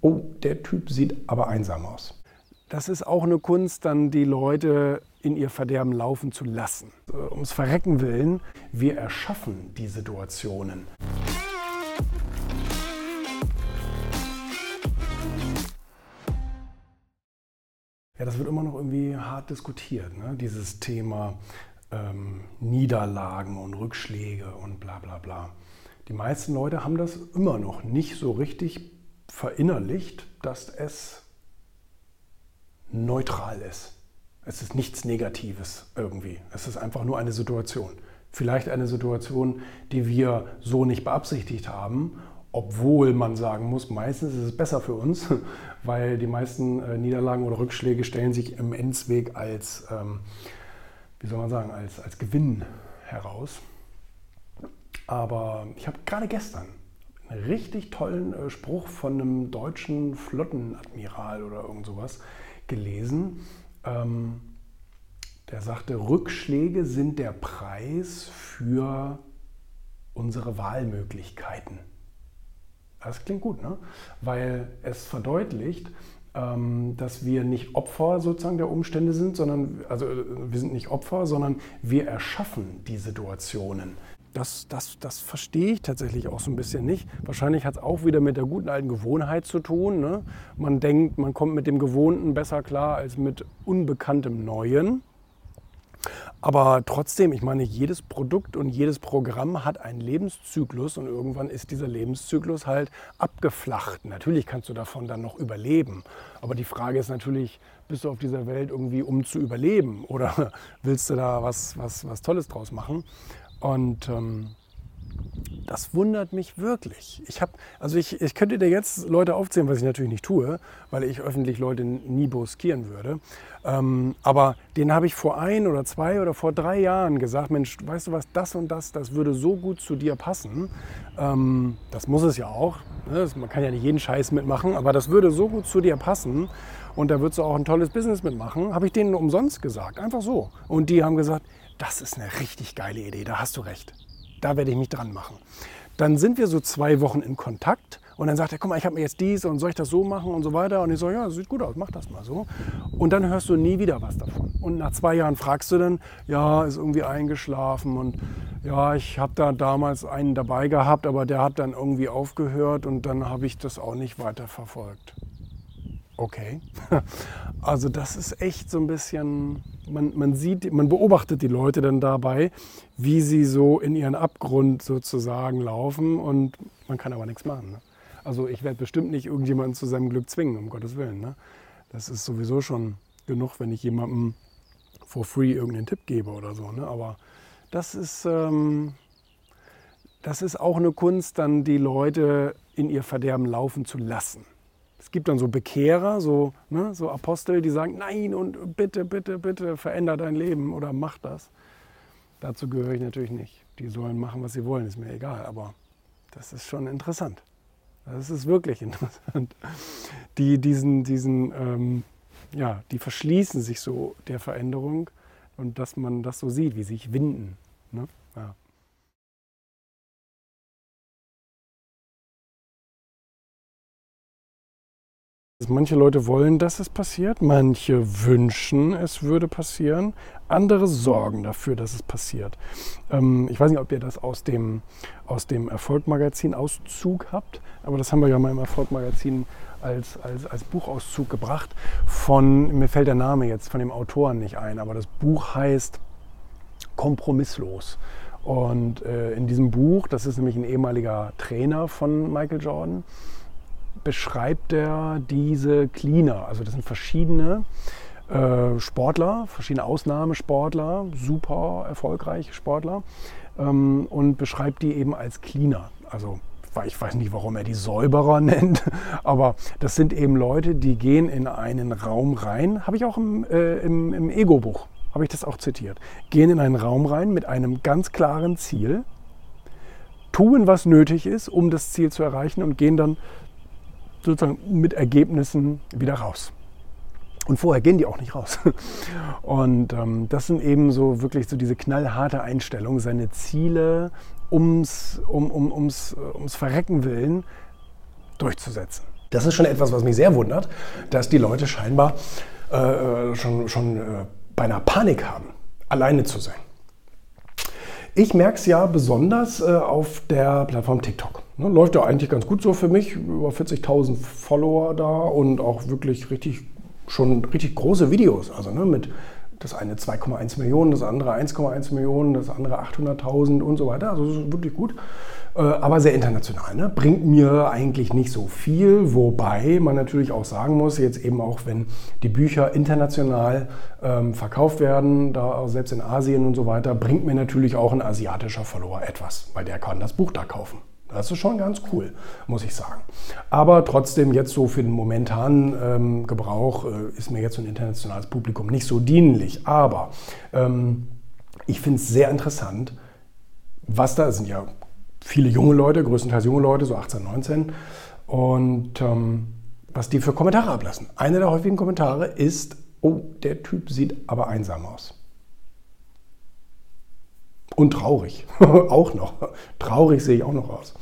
oh, der Typ sieht aber einsam aus. Das ist auch eine Kunst, dann die Leute in ihr Verderben laufen zu lassen. Ums Verrecken willen, wir erschaffen die Situationen. Ja, das wird immer noch irgendwie hart diskutiert, ne? dieses Thema ähm, Niederlagen und Rückschläge und bla bla bla. Die meisten Leute haben das immer noch nicht so richtig verinnerlicht, dass es neutral ist. Es ist nichts Negatives irgendwie. Es ist einfach nur eine Situation. Vielleicht eine Situation, die wir so nicht beabsichtigt haben, obwohl man sagen muss, meistens ist es besser für uns, weil die meisten äh, Niederlagen oder Rückschläge stellen sich im Endsweg als, ähm, wie soll man sagen, als, als Gewinn heraus. Aber ich habe gerade gestern richtig tollen äh, Spruch von einem deutschen Flottenadmiral oder irgend sowas gelesen. Ähm, der sagte, Rückschläge sind der Preis für unsere Wahlmöglichkeiten. Das klingt gut, ne? weil es verdeutlicht, ähm, dass wir nicht Opfer sozusagen der Umstände sind, sondern also äh, wir sind nicht Opfer, sondern wir erschaffen die Situationen. Das, das, das verstehe ich tatsächlich auch so ein bisschen nicht. Wahrscheinlich hat es auch wieder mit der guten alten Gewohnheit zu tun. Ne? Man denkt, man kommt mit dem Gewohnten besser klar als mit unbekanntem Neuen. Aber trotzdem, ich meine, jedes Produkt und jedes Programm hat einen Lebenszyklus und irgendwann ist dieser Lebenszyklus halt abgeflacht. Natürlich kannst du davon dann noch überleben. Aber die Frage ist natürlich, bist du auf dieser Welt irgendwie, um zu überleben? Oder willst du da was, was, was Tolles draus machen? Und ähm, das wundert mich wirklich. Ich, hab, also ich, ich könnte dir jetzt Leute aufzählen, was ich natürlich nicht tue, weil ich öffentlich Leute nie boskieren würde. Ähm, aber den habe ich vor ein oder zwei oder vor drei Jahren gesagt, Mensch, weißt du was, das und das, das würde so gut zu dir passen. Ähm, das muss es ja auch. Ne? Man kann ja nicht jeden Scheiß mitmachen, aber das würde so gut zu dir passen. Und da würdest du auch ein tolles Business mitmachen. Habe ich denen umsonst gesagt, einfach so. Und die haben gesagt, das ist eine richtig geile Idee, da hast du recht. Da werde ich mich dran machen. Dann sind wir so zwei Wochen in Kontakt und dann sagt er, guck mal, ich habe mir jetzt dies und soll ich das so machen und so weiter. Und ich so, ja, das sieht gut aus, mach das mal so. Und dann hörst du nie wieder was davon. Und nach zwei Jahren fragst du dann, ja, ist irgendwie eingeschlafen und ja, ich habe da damals einen dabei gehabt, aber der hat dann irgendwie aufgehört und dann habe ich das auch nicht weiter verfolgt. Okay. Also das ist echt so ein bisschen, man, man sieht, man beobachtet die Leute dann dabei, wie sie so in ihren Abgrund sozusagen laufen und man kann aber nichts machen. Ne? Also ich werde bestimmt nicht irgendjemanden zu seinem Glück zwingen, um Gottes Willen. Ne? Das ist sowieso schon genug, wenn ich jemandem for free irgendeinen Tipp gebe oder so. Ne? Aber das ist, ähm, das ist auch eine Kunst, dann die Leute in ihr Verderben laufen zu lassen. Es gibt dann so Bekehrer, so, ne, so Apostel, die sagen, nein und bitte, bitte, bitte veränder dein Leben oder mach das. Dazu gehöre ich natürlich nicht. Die sollen machen, was sie wollen, ist mir egal. Aber das ist schon interessant. Das ist wirklich interessant. Die, diesen, diesen, ähm, ja, die verschließen sich so der Veränderung und dass man das so sieht, wie sie sich winden. Ne? Ja. Manche Leute wollen, dass es passiert, manche wünschen, es würde passieren, andere sorgen dafür, dass es passiert. Ähm, ich weiß nicht, ob ihr das aus dem, aus dem Erfolgmagazin Auszug habt, aber das haben wir ja mal im Erfolgmagazin als, als, als Buchauszug gebracht. Von, mir fällt der Name jetzt von dem Autoren nicht ein, aber das Buch heißt Kompromisslos. Und äh, in diesem Buch, das ist nämlich ein ehemaliger Trainer von Michael Jordan, beschreibt er diese Cleaner. Also das sind verschiedene äh, Sportler, verschiedene Ausnahmesportler, super erfolgreiche Sportler ähm, und beschreibt die eben als Cleaner. Also ich weiß nicht, warum er die Säuberer nennt, aber das sind eben Leute, die gehen in einen Raum rein, habe ich auch im, äh, im, im Ego-Buch, habe ich das auch zitiert, gehen in einen Raum rein mit einem ganz klaren Ziel, tun, was nötig ist, um das Ziel zu erreichen und gehen dann sozusagen mit Ergebnissen wieder raus. Und vorher gehen die auch nicht raus. Und ähm, das sind eben so wirklich so diese knallharte Einstellung, seine Ziele ums, um, um, ums, ums Verrecken willen durchzusetzen. Das ist schon etwas, was mich sehr wundert, dass die Leute scheinbar äh, schon, schon äh, beinahe Panik haben, alleine zu sein. Ich merke es ja besonders äh, auf der Plattform TikTok. Ne, läuft ja eigentlich ganz gut so für mich. Über 40.000 Follower da und auch wirklich richtig, schon richtig große Videos. Also ne, mit das eine 2,1 Millionen, das andere 1,1 Millionen, das andere 800.000 und so weiter. Also das ist wirklich gut. Äh, aber sehr international. Ne? Bringt mir eigentlich nicht so viel, wobei man natürlich auch sagen muss, jetzt eben auch wenn die Bücher international ähm, verkauft werden, da selbst in Asien und so weiter, bringt mir natürlich auch ein asiatischer Follower etwas, weil der kann das Buch da kaufen. Das ist schon ganz cool, muss ich sagen. Aber trotzdem jetzt so für den momentanen ähm, Gebrauch äh, ist mir jetzt so ein internationales Publikum nicht so dienlich. Aber ähm, ich finde es sehr interessant, was da sind ja viele junge Leute, größtenteils junge Leute, so 18, 19. Und ähm, was die für Kommentare ablassen. Einer der häufigen Kommentare ist, oh, der Typ sieht aber einsam aus. Und traurig, auch noch. Traurig sehe ich auch noch aus.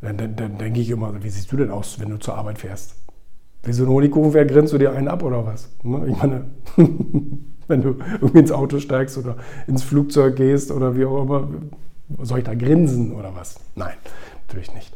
Dann, dann, dann denke ich immer, wie siehst du denn aus, wenn du zur Arbeit fährst? Wie so ein Honigkuchenpferd grinst du dir einen ab oder was? Ne? Ich meine, wenn du irgendwie ins Auto steigst oder ins Flugzeug gehst oder wie auch immer, soll ich da grinsen oder was? Nein, natürlich nicht.